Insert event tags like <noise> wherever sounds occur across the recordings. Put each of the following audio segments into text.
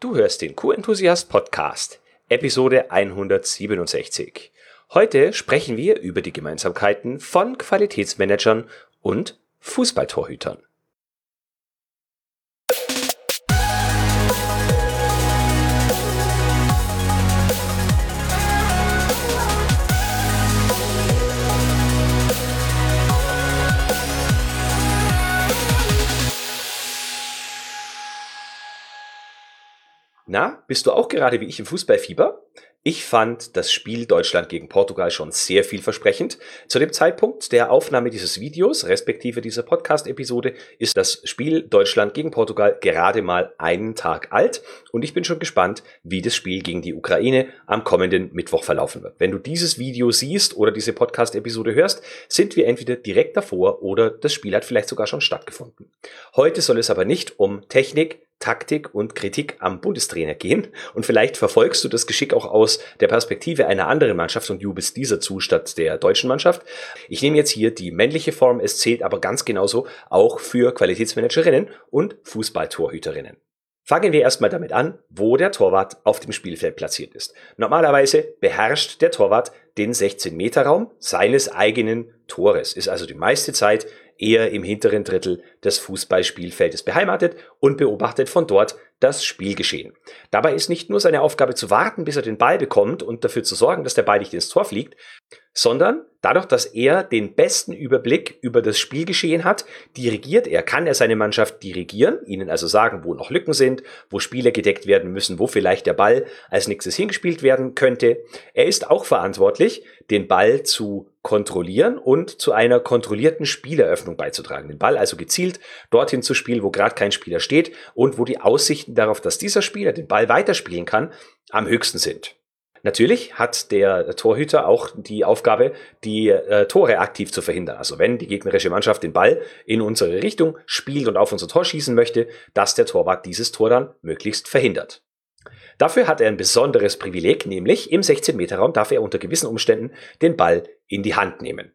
Du hörst den Q-Enthusiast Podcast, Episode 167. Heute sprechen wir über die Gemeinsamkeiten von Qualitätsmanagern und Fußballtorhütern. Na, bist du auch gerade wie ich im Fußballfieber? Ich fand das Spiel Deutschland gegen Portugal schon sehr vielversprechend. Zu dem Zeitpunkt der Aufnahme dieses Videos, respektive dieser Podcast-Episode, ist das Spiel Deutschland gegen Portugal gerade mal einen Tag alt und ich bin schon gespannt, wie das Spiel gegen die Ukraine am kommenden Mittwoch verlaufen wird. Wenn du dieses Video siehst oder diese Podcast-Episode hörst, sind wir entweder direkt davor oder das Spiel hat vielleicht sogar schon stattgefunden. Heute soll es aber nicht um Technik, Taktik und Kritik am Bundestrainer gehen. Und vielleicht verfolgst du das Geschick auch aus der Perspektive einer anderen Mannschaft und jubelst dieser zu statt der deutschen Mannschaft. Ich nehme jetzt hier die männliche Form. Es zählt aber ganz genauso auch für Qualitätsmanagerinnen und Fußballtorhüterinnen. Fangen wir erstmal damit an, wo der Torwart auf dem Spielfeld platziert ist. Normalerweise beherrscht der Torwart den 16-Meter-Raum seines eigenen Tores, ist also die meiste Zeit eher im hinteren Drittel des Fußballspielfeldes beheimatet und beobachtet von dort das Spielgeschehen. Dabei ist nicht nur seine Aufgabe zu warten, bis er den Ball bekommt und dafür zu sorgen, dass der Ball nicht ins Tor fliegt, sondern dadurch, dass er den besten Überblick über das Spielgeschehen hat, dirigiert er, kann er seine Mannschaft dirigieren, ihnen also sagen, wo noch Lücken sind, wo Spiele gedeckt werden müssen, wo vielleicht der Ball als nächstes hingespielt werden könnte. Er ist auch verantwortlich, den Ball zu kontrollieren und zu einer kontrollierten Spieleröffnung beizutragen. Den Ball also gezielt dorthin zu spielen, wo gerade kein Spieler steht und wo die Aussichten darauf, dass dieser Spieler den Ball weiterspielen kann, am höchsten sind. Natürlich hat der Torhüter auch die Aufgabe, die äh, Tore aktiv zu verhindern. Also wenn die gegnerische Mannschaft den Ball in unsere Richtung spielt und auf unser Tor schießen möchte, dass der Torwart dieses Tor dann möglichst verhindert. Dafür hat er ein besonderes Privileg, nämlich im 16-Meter-Raum darf er unter gewissen Umständen den Ball in die Hand nehmen.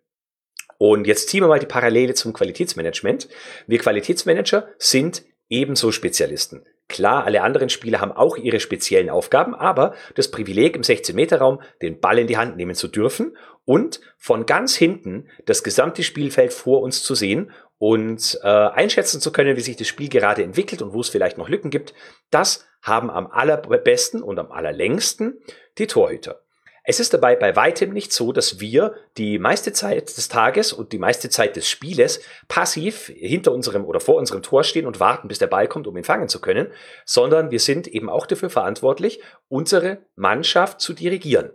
Und jetzt ziehen wir mal die Parallele zum Qualitätsmanagement. Wir Qualitätsmanager sind ebenso Spezialisten. Klar, alle anderen Spieler haben auch ihre speziellen Aufgaben, aber das Privileg im 16-Meter-Raum, den Ball in die Hand nehmen zu dürfen und von ganz hinten das gesamte Spielfeld vor uns zu sehen und äh, einschätzen zu können, wie sich das Spiel gerade entwickelt und wo es vielleicht noch Lücken gibt, das haben am allerbesten und am allerlängsten die Torhüter. Es ist dabei bei weitem nicht so, dass wir die meiste Zeit des Tages und die meiste Zeit des Spieles passiv hinter unserem oder vor unserem Tor stehen und warten, bis der Ball kommt, um ihn fangen zu können, sondern wir sind eben auch dafür verantwortlich, unsere Mannschaft zu dirigieren.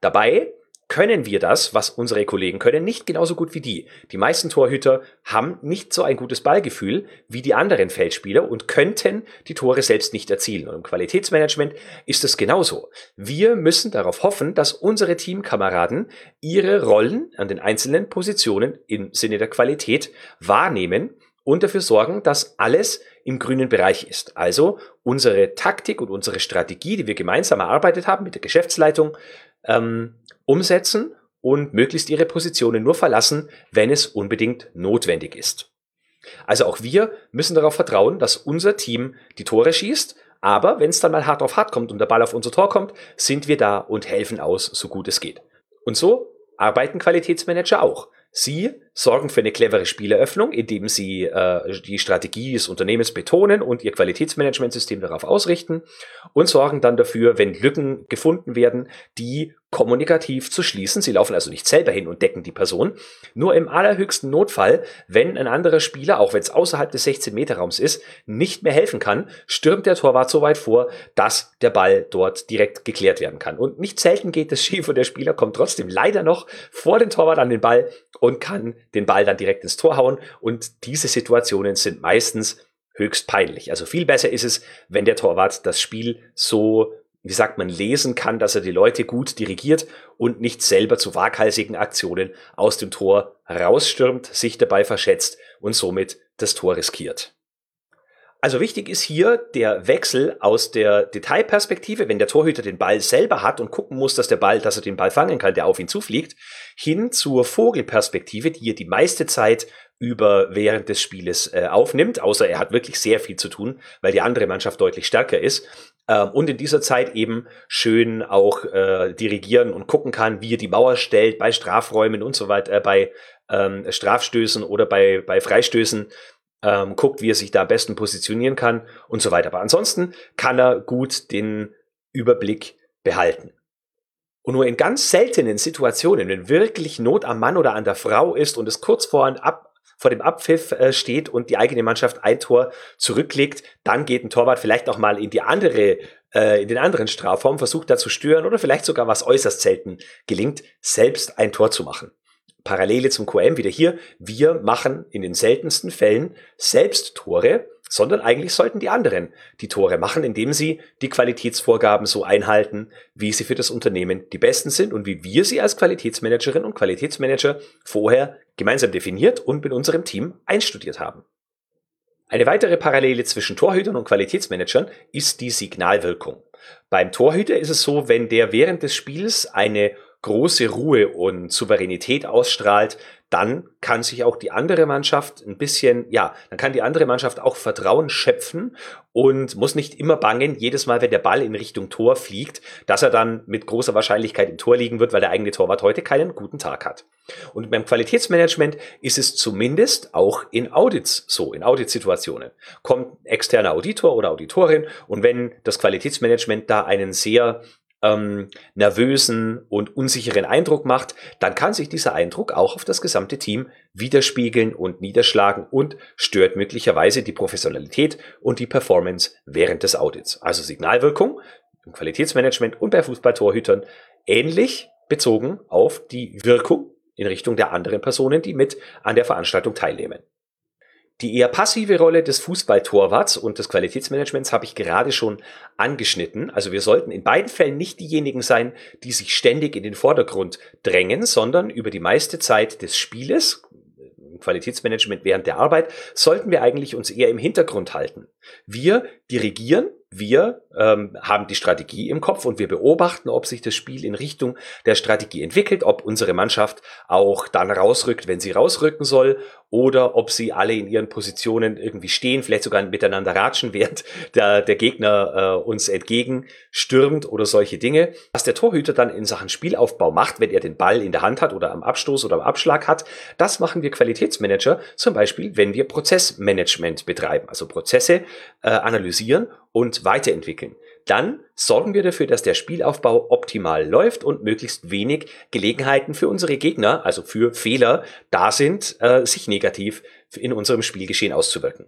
Dabei können wir das, was unsere Kollegen können, nicht genauso gut wie die. Die meisten Torhüter haben nicht so ein gutes Ballgefühl wie die anderen Feldspieler und könnten die Tore selbst nicht erzielen. Und im Qualitätsmanagement ist es genauso. Wir müssen darauf hoffen, dass unsere Teamkameraden ihre Rollen an den einzelnen Positionen im Sinne der Qualität wahrnehmen und dafür sorgen, dass alles im grünen Bereich ist. Also unsere Taktik und unsere Strategie, die wir gemeinsam erarbeitet haben mit der Geschäftsleitung, ähm, umsetzen und möglichst ihre Positionen nur verlassen, wenn es unbedingt notwendig ist. Also auch wir müssen darauf vertrauen, dass unser Team die Tore schießt, aber wenn es dann mal hart auf hart kommt und der Ball auf unser Tor kommt, sind wir da und helfen aus, so gut es geht. Und so arbeiten Qualitätsmanager auch. Sie sorgen für eine clevere Spieleröffnung, indem sie äh, die Strategie des Unternehmens betonen und ihr Qualitätsmanagementsystem darauf ausrichten und sorgen dann dafür, wenn Lücken gefunden werden, die kommunikativ zu schließen. Sie laufen also nicht selber hin und decken die Person. Nur im allerhöchsten Notfall, wenn ein anderer Spieler, auch wenn es außerhalb des 16-Meter-Raums ist, nicht mehr helfen kann, stürmt der Torwart so weit vor, dass der Ball dort direkt geklärt werden kann. Und nicht selten geht es schief und der Spieler kommt trotzdem leider noch vor den Torwart an den Ball und kann den Ball dann direkt ins Tor hauen. Und diese Situationen sind meistens höchst peinlich. Also viel besser ist es, wenn der Torwart das Spiel so wie sagt man, lesen kann, dass er die Leute gut dirigiert und nicht selber zu waghalsigen Aktionen aus dem Tor rausstürmt, sich dabei verschätzt und somit das Tor riskiert. Also wichtig ist hier der Wechsel aus der Detailperspektive, wenn der Torhüter den Ball selber hat und gucken muss, dass der Ball, dass er den Ball fangen kann, der auf ihn zufliegt, hin zur Vogelperspektive, die er die meiste Zeit über während des Spieles äh, aufnimmt, außer er hat wirklich sehr viel zu tun, weil die andere Mannschaft deutlich stärker ist. Ähm, und in dieser Zeit eben schön auch äh, dirigieren und gucken kann, wie er die Mauer stellt bei Strafräumen und so weiter, äh, bei ähm, Strafstößen oder bei, bei Freistößen, ähm, guckt, wie er sich da am besten positionieren kann und so weiter. Aber ansonsten kann er gut den Überblick behalten. Und nur in ganz seltenen Situationen, wenn wirklich Not am Mann oder an der Frau ist und es kurz vor, ab, vor dem Abpfiff äh, steht und die eigene Mannschaft ein Tor zurücklegt, dann geht ein Torwart vielleicht auch mal in die andere, äh, in den anderen Strafraum, versucht da zu stören oder vielleicht sogar was äußerst selten gelingt, selbst ein Tor zu machen. Parallele zum QM wieder hier. Wir machen in den seltensten Fällen selbst Tore, sondern eigentlich sollten die anderen die Tore machen, indem sie die Qualitätsvorgaben so einhalten, wie sie für das Unternehmen die besten sind und wie wir sie als Qualitätsmanagerin und Qualitätsmanager vorher gemeinsam definiert und mit unserem Team einstudiert haben. Eine weitere Parallele zwischen Torhütern und Qualitätsmanagern ist die Signalwirkung. Beim Torhüter ist es so, wenn der während des Spiels eine große Ruhe und Souveränität ausstrahlt, dann kann sich auch die andere Mannschaft ein bisschen, ja, dann kann die andere Mannschaft auch Vertrauen schöpfen und muss nicht immer bangen, jedes Mal, wenn der Ball in Richtung Tor fliegt, dass er dann mit großer Wahrscheinlichkeit im Tor liegen wird, weil der eigene Torwart heute keinen guten Tag hat. Und beim Qualitätsmanagement ist es zumindest auch in Audits so, in Auditsituationen. Kommt externer Auditor oder Auditorin und wenn das Qualitätsmanagement da einen sehr ähm, nervösen und unsicheren Eindruck macht, dann kann sich dieser Eindruck auch auf das gesamte Team widerspiegeln und niederschlagen und stört möglicherweise die Professionalität und die Performance während des Audits. Also Signalwirkung im Qualitätsmanagement und bei Fußballtorhütern ähnlich bezogen auf die Wirkung in Richtung der anderen Personen, die mit an der Veranstaltung teilnehmen. Die eher passive Rolle des Fußballtorwarts und des Qualitätsmanagements habe ich gerade schon angeschnitten. Also wir sollten in beiden Fällen nicht diejenigen sein, die sich ständig in den Vordergrund drängen, sondern über die meiste Zeit des Spieles, Qualitätsmanagement während der Arbeit, sollten wir eigentlich uns eher im Hintergrund halten. Wir dirigieren wir ähm, haben die Strategie im Kopf und wir beobachten, ob sich das Spiel in Richtung der Strategie entwickelt, ob unsere Mannschaft auch dann rausrückt, wenn sie rausrücken soll, oder ob sie alle in ihren Positionen irgendwie stehen, vielleicht sogar miteinander ratschen, <laughs> während der, der Gegner äh, uns entgegenstürmt oder solche Dinge. Was der Torhüter dann in Sachen Spielaufbau macht, wenn er den Ball in der Hand hat oder am Abstoß oder am Abschlag hat, das machen wir Qualitätsmanager, zum Beispiel, wenn wir Prozessmanagement betreiben, also Prozesse äh, analysieren und weiterentwickeln. Dann sorgen wir dafür, dass der Spielaufbau optimal läuft und möglichst wenig Gelegenheiten für unsere Gegner, also für Fehler, da sind, äh, sich negativ in unserem Spielgeschehen auszuwirken.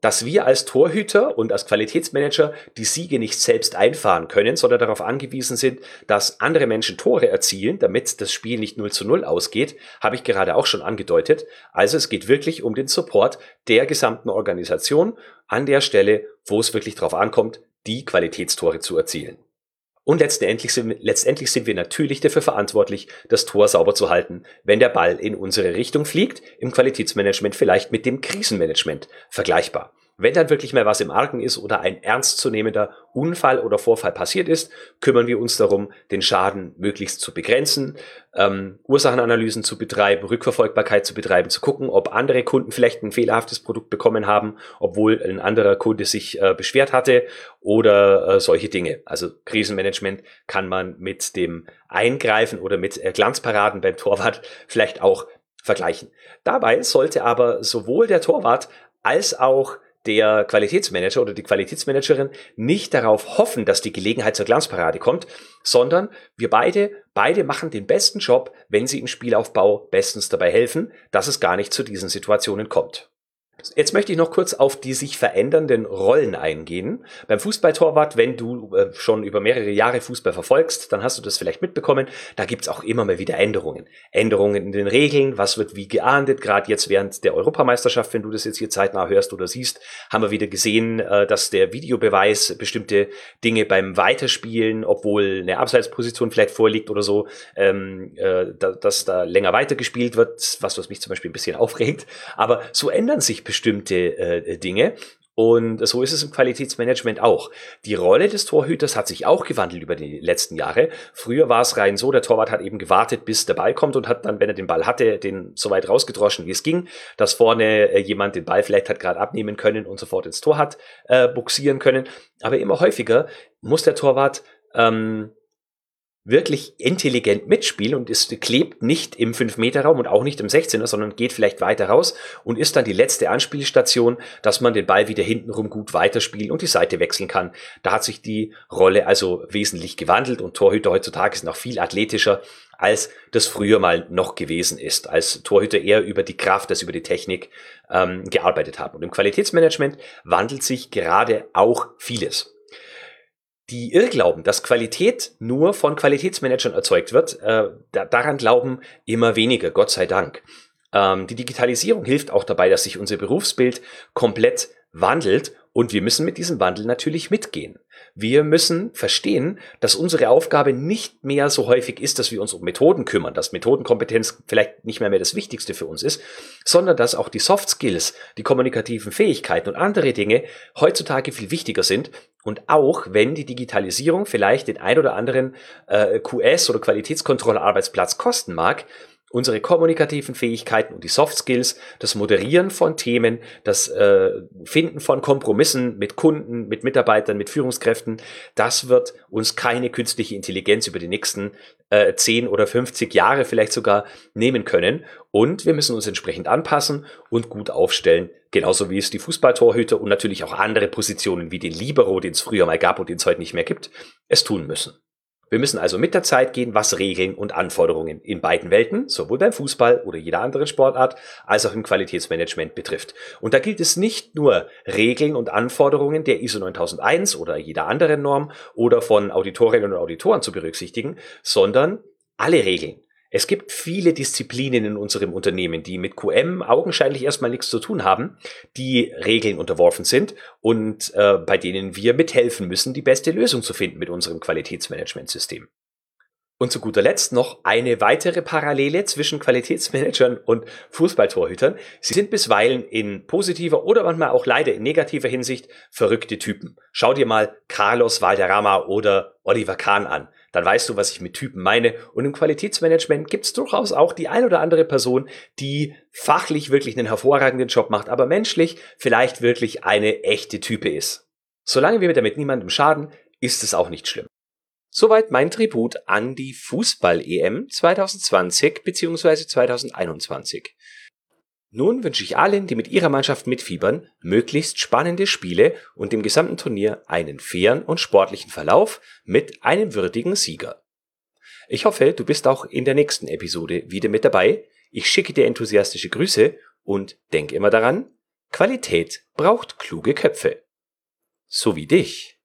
Dass wir als Torhüter und als Qualitätsmanager die Siege nicht selbst einfahren können, sondern darauf angewiesen sind, dass andere Menschen Tore erzielen, damit das Spiel nicht 0 zu 0 ausgeht, habe ich gerade auch schon angedeutet. Also es geht wirklich um den Support der gesamten Organisation an der Stelle, wo es wirklich darauf ankommt, die Qualitätstore zu erzielen. Und letztendlich sind, letztendlich sind wir natürlich dafür verantwortlich, das Tor sauber zu halten, wenn der Ball in unsere Richtung fliegt, im Qualitätsmanagement vielleicht mit dem Krisenmanagement vergleichbar. Wenn dann wirklich mal was im Argen ist oder ein ernstzunehmender Unfall oder Vorfall passiert ist, kümmern wir uns darum, den Schaden möglichst zu begrenzen, ähm, Ursachenanalysen zu betreiben, Rückverfolgbarkeit zu betreiben, zu gucken, ob andere Kunden vielleicht ein fehlerhaftes Produkt bekommen haben, obwohl ein anderer Kunde sich äh, beschwert hatte oder äh, solche Dinge. Also Krisenmanagement kann man mit dem Eingreifen oder mit äh, Glanzparaden beim Torwart <laughs> vielleicht auch vergleichen. Dabei sollte aber sowohl der Torwart als auch der Qualitätsmanager oder die Qualitätsmanagerin nicht darauf hoffen, dass die Gelegenheit zur Glanzparade kommt, sondern wir beide, beide machen den besten Job, wenn sie im Spielaufbau bestens dabei helfen, dass es gar nicht zu diesen Situationen kommt. Jetzt möchte ich noch kurz auf die sich verändernden Rollen eingehen. Beim Fußballtorwart, wenn du äh, schon über mehrere Jahre Fußball verfolgst, dann hast du das vielleicht mitbekommen. Da gibt's auch immer mal wieder Änderungen. Änderungen in den Regeln, was wird wie geahndet. Gerade jetzt während der Europameisterschaft, wenn du das jetzt hier zeitnah hörst oder siehst, haben wir wieder gesehen, äh, dass der Videobeweis bestimmte Dinge beim Weiterspielen, obwohl eine Abseitsposition vielleicht vorliegt oder so, ähm, äh, dass da länger weitergespielt wird, was, was mich zum Beispiel ein bisschen aufregt. Aber so ändern sich bestimmte äh, Dinge. Und so ist es im Qualitätsmanagement auch. Die Rolle des Torhüters hat sich auch gewandelt über die letzten Jahre. Früher war es rein so, der Torwart hat eben gewartet, bis der Ball kommt und hat dann, wenn er den Ball hatte, den so weit rausgedroschen, wie es ging, dass vorne äh, jemand den Ball vielleicht hat gerade abnehmen können und sofort ins Tor hat äh, buxieren können. Aber immer häufiger muss der Torwart ähm, wirklich intelligent mitspielen und es klebt nicht im 5-Meter-Raum und auch nicht im 16er, sondern geht vielleicht weiter raus und ist dann die letzte Anspielstation, dass man den Ball wieder hintenrum gut weiterspielen und die Seite wechseln kann. Da hat sich die Rolle also wesentlich gewandelt und Torhüter heutzutage sind noch viel athletischer, als das früher mal noch gewesen ist, als Torhüter eher über die Kraft, als über die Technik ähm, gearbeitet haben. Und im Qualitätsmanagement wandelt sich gerade auch vieles die Irrglauben, dass Qualität nur von Qualitätsmanagern erzeugt wird, äh, da, daran glauben immer weniger, Gott sei Dank. Ähm, die Digitalisierung hilft auch dabei, dass sich unser Berufsbild komplett wandelt und wir müssen mit diesem Wandel natürlich mitgehen. Wir müssen verstehen, dass unsere Aufgabe nicht mehr so häufig ist, dass wir uns um Methoden kümmern, dass Methodenkompetenz vielleicht nicht mehr, mehr das Wichtigste für uns ist, sondern dass auch die Soft Skills, die kommunikativen Fähigkeiten und andere Dinge heutzutage viel wichtiger sind. Und auch wenn die Digitalisierung vielleicht den ein oder anderen äh, QS oder Qualitätskontrollarbeitsplatz kosten mag, unsere kommunikativen Fähigkeiten und die Soft Skills, das Moderieren von Themen, das äh, Finden von Kompromissen mit Kunden, mit Mitarbeitern, mit Führungskräften, das wird uns keine künstliche Intelligenz über die nächsten äh, 10 oder 50 Jahre vielleicht sogar nehmen können. Und wir müssen uns entsprechend anpassen und gut aufstellen, genauso wie es die Fußballtorhüter und natürlich auch andere Positionen wie den Libero, den es früher mal gab und den es heute nicht mehr gibt, es tun müssen. Wir müssen also mit der Zeit gehen, was Regeln und Anforderungen in beiden Welten, sowohl beim Fußball oder jeder anderen Sportart, als auch im Qualitätsmanagement betrifft. Und da gilt es nicht nur Regeln und Anforderungen der ISO 9001 oder jeder anderen Norm oder von Auditorinnen und Auditoren zu berücksichtigen, sondern alle Regeln, es gibt viele Disziplinen in unserem Unternehmen, die mit QM augenscheinlich erstmal nichts zu tun haben, die Regeln unterworfen sind und äh, bei denen wir mithelfen müssen, die beste Lösung zu finden mit unserem Qualitätsmanagementsystem. Und zu guter Letzt noch eine weitere Parallele zwischen Qualitätsmanagern und Fußballtorhütern. Sie sind bisweilen in positiver oder manchmal auch leider in negativer Hinsicht verrückte Typen. Schau dir mal Carlos Valderrama oder Oliver Kahn an dann weißt du, was ich mit Typen meine. Und im Qualitätsmanagement gibt es durchaus auch die ein oder andere Person, die fachlich wirklich einen hervorragenden Job macht, aber menschlich vielleicht wirklich eine echte Type ist. Solange wir damit niemandem schaden, ist es auch nicht schlimm. Soweit mein Tribut an die Fußball-EM 2020 bzw. 2021. Nun wünsche ich allen, die mit ihrer Mannschaft mitfiebern, möglichst spannende Spiele und dem gesamten Turnier einen fairen und sportlichen Verlauf mit einem würdigen Sieger. Ich hoffe, du bist auch in der nächsten Episode wieder mit dabei. Ich schicke dir enthusiastische Grüße und denk immer daran, Qualität braucht kluge Köpfe. So wie dich.